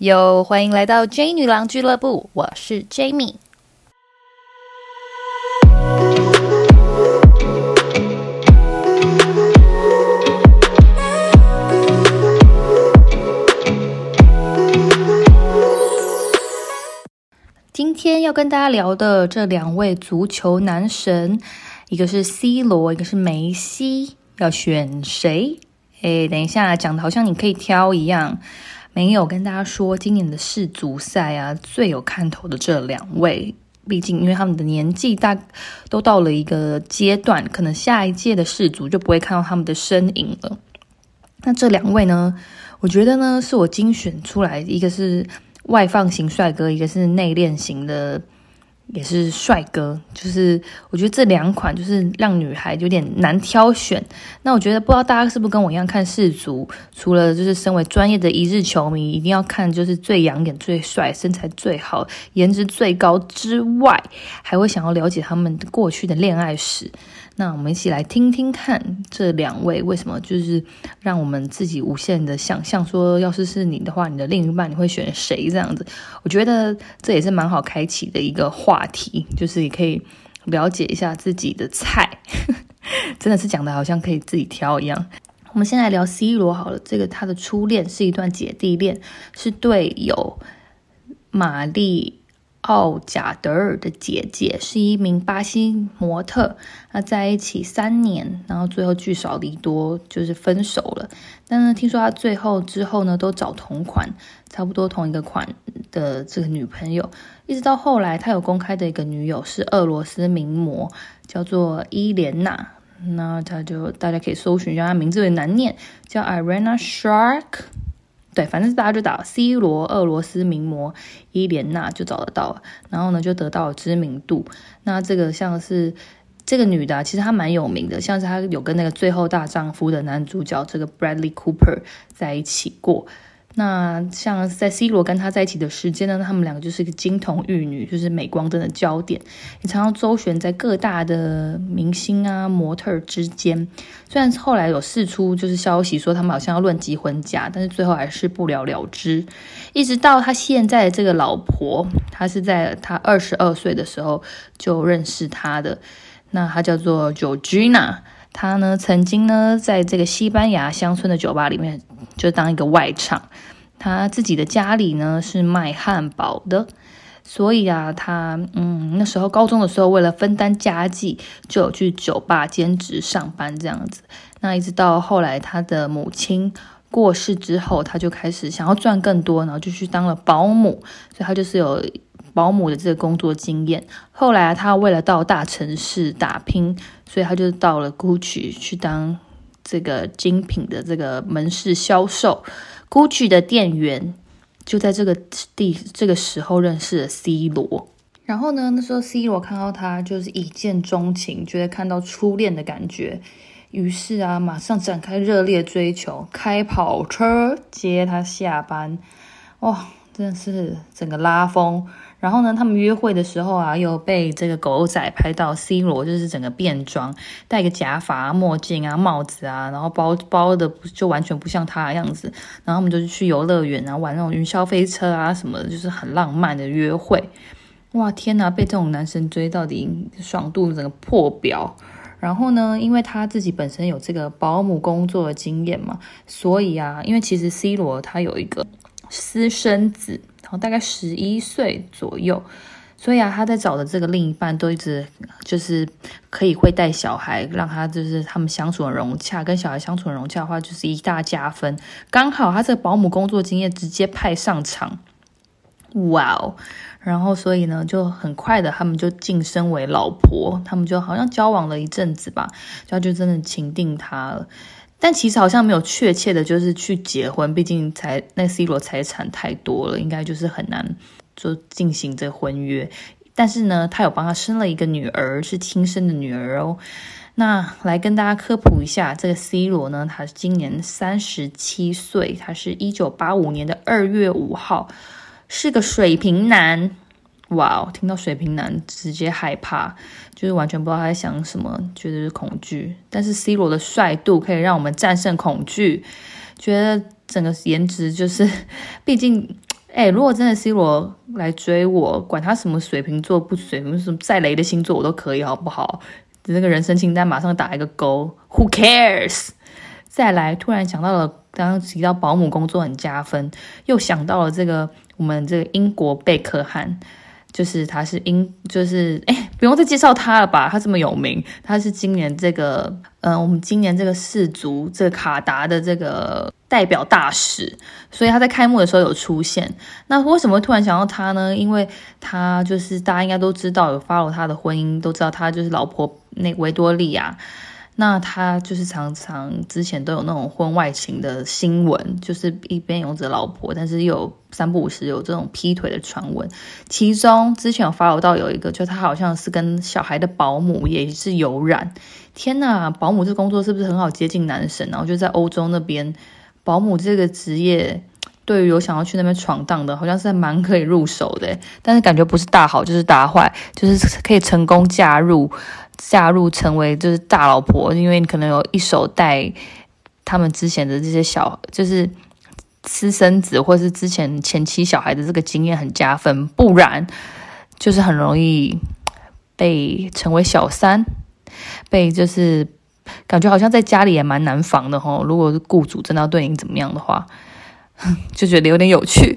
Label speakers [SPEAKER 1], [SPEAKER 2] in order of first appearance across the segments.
[SPEAKER 1] 又，欢迎来到 J 女郎俱乐部，我是 Jamie。今天要跟大家聊的这两位足球男神，一个是 C 罗，一个是梅西，要选谁？哎，等一下讲的好像你可以挑一样。没有跟大家说，今年的世足赛啊，最有看头的这两位，毕竟因为他们的年纪大，都到了一个阶段，可能下一届的世足就不会看到他们的身影了。那这两位呢，我觉得呢，是我精选出来，一个是外放型帅哥，一个是内敛型的。也是帅哥，就是我觉得这两款就是让女孩有点难挑选。那我觉得不知道大家是不是跟我一样看世足，除了就是身为专业的一日球迷一定要看就是最养眼、最帅、身材最好、颜值最高之外，还会想要了解他们过去的恋爱史。那我们一起来听听看这两位为什么就是让我们自己无限的想象，说要是是你的话，你的另一半你会选谁？这样子，我觉得这也是蛮好开启的一个话题，就是也可以了解一下自己的菜，真的是讲的好像可以自己挑一样。我们先来聊 C 罗好了，这个他的初恋是一段姐弟恋，是队友玛丽。奥贾德尔的姐姐是一名巴西模特，那在一起三年，然后最后聚少离多，就是分手了。但是听说他最后之后呢，都找同款，差不多同一个款的这个女朋友，一直到后来他有公开的一个女友是俄罗斯名模，叫做伊莲娜。那他就大家可以搜寻一下，他名字有点难念，叫 Irena Shark。对，反正大家就打 C 罗，俄罗斯名模伊莲娜就找得到，然后呢就得到了知名度。那这个像是这个女的，其实她蛮有名的，像是她有跟那个《最后大丈夫》的男主角这个 Bradley Cooper 在一起过。那像在 C 罗跟他在一起的时间呢，他们两个就是一个金童玉女，就是镁光灯的焦点，也常常周旋在各大的明星啊、模特之间。虽然后来有释出就是消息说他们好像要论及婚嫁，但是最后还是不了了之。一直到他现在的这个老婆，他是在他二十二岁的时候就认识他的，那他叫做 Georgina。他呢，曾经呢，在这个西班牙乡村的酒吧里面，就当一个外场。他自己的家里呢是卖汉堡的，所以啊，他嗯，那时候高中的时候，为了分担家计，就有去酒吧兼职上班这样子。那一直到后来，他的母亲过世之后，他就开始想要赚更多，然后就去当了保姆。所以他就是有。保姆的这个工作经验，后来，他为了到大城市打拼，所以他就到了 Gucci 去当这个精品的这个门市销售，Gucci 的店员就在这个地这个时候认识了 C 罗。然后呢，那时候 C 罗看到他就是一见钟情，觉得看到初恋的感觉，于是啊，马上展开热烈追求，开跑车接他下班，哇，真的是整个拉风。然后呢，他们约会的时候啊，又被这个狗仔拍到 C 罗，就是整个变装，戴个假发、墨镜啊、帽子啊，然后包包的就完全不像他的样子。然后他们就去游乐园啊，玩那种云霄飞车啊什么的，就是很浪漫的约会。哇，天哪，被这种男生追到底，爽度整个破表。然后呢，因为他自己本身有这个保姆工作的经验嘛，所以啊，因为其实 C 罗他有一个私生子。大概十一岁左右，所以啊，他在找的这个另一半都一直就是可以会带小孩，让他就是他们相处很融洽，跟小孩相处很融洽的话，就是一大加分。刚好他这个保姆工作经验直接派上场，哇哦！然后所以呢，就很快的他们就晋升为老婆，他们就好像交往了一阵子吧，然后就真的情定他了。但其实好像没有确切的，就是去结婚，毕竟财那 C 罗财产太多了，应该就是很难就进行这婚约。但是呢，他有帮他生了一个女儿，是亲生的女儿哦。那来跟大家科普一下，这个 C 罗呢，他今年三十七岁，他是一九八五年的二月五号，是个水瓶男。哇哦！听到水瓶男直接害怕，就是完全不知道他在想什么，觉得是恐惧。但是 C 罗的帅度可以让我们战胜恐惧，觉得整个颜值就是，毕竟哎，如果真的 C 罗来追我，管他什么水瓶座不水瓶，什么再雷的星座我都可以，好不好？那个人生清单马上打一个勾，Who cares？再来，突然想到了刚刚提到保姆工作很加分，又想到了这个我们这个英国贝克汉。就是他是英，就是哎，不用再介绍他了吧？他这么有名，他是今年这个，嗯，我们今年这个世足这个卡达的这个代表大使，所以他在开幕的时候有出现。那为什么会突然想到他呢？因为他就是大家应该都知道，有 follow 他的婚姻，都知道他就是老婆那维多利亚。那他就是常常之前都有那种婚外情的新闻，就是一边有着老婆，但是又有三不五时有这种劈腿的传闻。其中之前有发到有一个，就他好像是跟小孩的保姆也是有染。天呐，保姆这工作是不是很好接近男神？然后就在欧洲那边，保姆这个职业对于有想要去那边闯荡的，好像是蛮可以入手的。但是感觉不是大好就是大坏，就是可以成功嫁入。嫁入成为就是大老婆，因为你可能有一手带他们之前的这些小，就是私生子或是之前前妻小孩的这个经验很加分，不然就是很容易被成为小三，被就是感觉好像在家里也蛮难防的吼。如果是雇主真的要对你怎么样的话，就觉得有点有趣。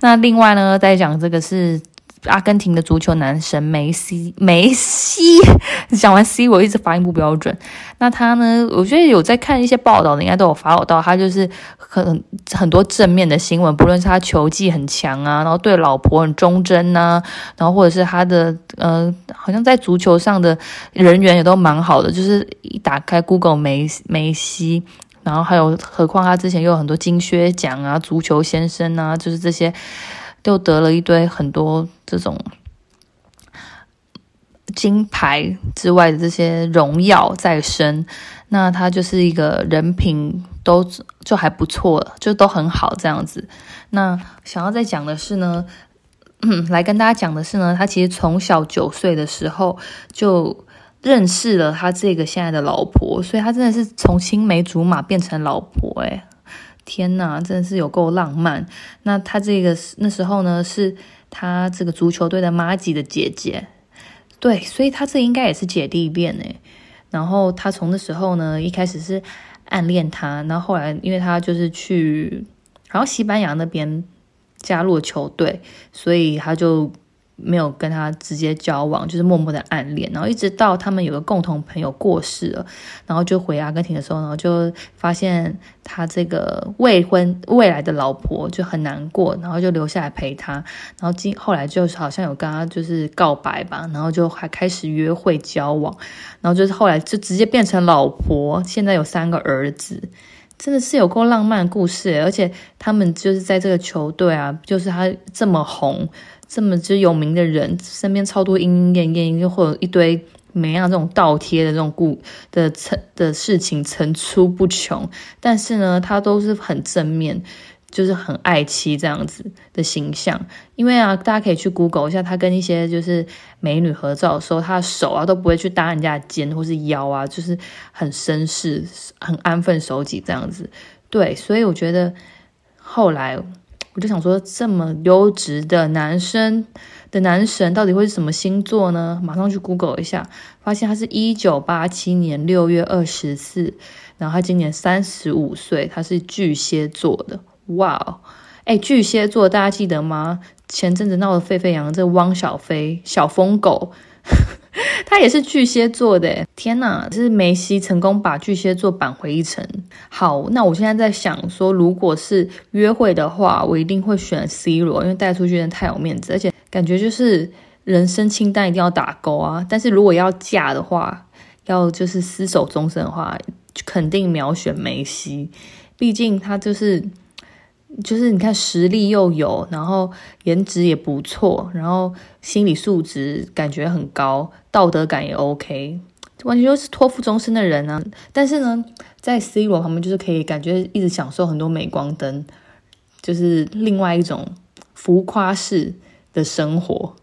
[SPEAKER 1] 那另外呢，再讲这个是。阿根廷的足球男神梅西，梅西 讲完 C，我一直发音不标准。那他呢？我觉得有在看一些报道的，应该都有发到。他就是很很多正面的新闻，不论是他球技很强啊，然后对老婆很忠贞呐，然后或者是他的呃，好像在足球上的人缘也都蛮好的。就是一打开 Google 梅梅西，然后还有何况他之前又有很多金靴奖啊，足球先生啊，就是这些。就得了一堆很多这种金牌之外的这些荣耀在身，那他就是一个人品都就还不错，就都很好这样子。那想要再讲的是呢，来跟大家讲的是呢，他其实从小九岁的时候就认识了他这个现在的老婆，所以他真的是从青梅竹马变成老婆，诶天呐，真的是有够浪漫。那他这个那时候呢，是他这个足球队的妈吉的姐姐，对，所以他这应该也是姐弟恋诶。然后他从那时候呢，一开始是暗恋他，然后后来因为他就是去，然后西班牙那边加入了球队，所以他就。没有跟他直接交往，就是默默的暗恋，然后一直到他们有个共同朋友过世了，然后就回阿根廷的时候呢，就发现他这个未婚未来的老婆就很难过，然后就留下来陪他，然后今后来就是好像有跟他就是告白吧，然后就还开始约会交往，然后就是后来就直接变成老婆，现在有三个儿子，真的是有够浪漫的故事，而且他们就是在这个球队啊，就是他这么红。这么就有名的人，身边超多莺莺燕燕，又或者一堆每样这种倒贴的这种故的层的事情层出不穷，但是呢，他都是很正面，就是很爱妻这样子的形象。因为啊，大家可以去 Google 一下，他跟一些就是美女合照的时候，他的手啊都不会去搭人家的肩或是腰啊，就是很绅士、很安分守己这样子。对，所以我觉得后来。我就想说，这么优质的男生的男神到底会是什么星座呢？马上去 Google 一下，发现他是一九八七年六月二十四，然后他今年三十五岁，他是巨蟹座的。哇哦，哎，巨蟹座大家记得吗？前阵子闹得沸沸扬扬，这汪小菲小疯狗。他也是巨蟹座的，天哪！这是梅西成功把巨蟹座扳回一城。好，那我现在在想说，如果是约会的话，我一定会选 C 罗，因为带出去真的太有面子，而且感觉就是人生清单一定要打勾啊。但是如果要嫁的话，要就是厮守终身的话，肯定秒选梅西，毕竟他就是。就是你看实力又有，然后颜值也不错，然后心理素质感觉很高，道德感也 OK，完全就是托付终身的人啊！但是呢，在 C 罗旁边就是可以感觉一直享受很多镁光灯，就是另外一种浮夸式的生活，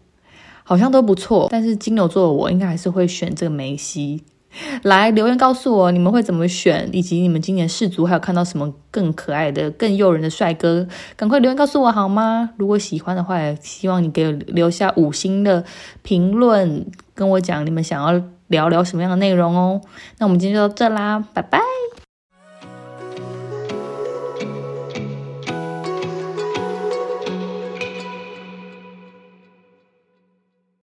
[SPEAKER 1] 好像都不错。但是金牛座的我应该还是会选这个梅西。来留言告诉我你们会怎么选，以及你们今年世足还有看到什么更可爱的、更诱人的帅哥，赶快留言告诉我好吗？如果喜欢的话，也希望你给留下五星的评论，跟我讲你们想要聊聊什么样的内容哦。那我们今天就到这啦，拜拜。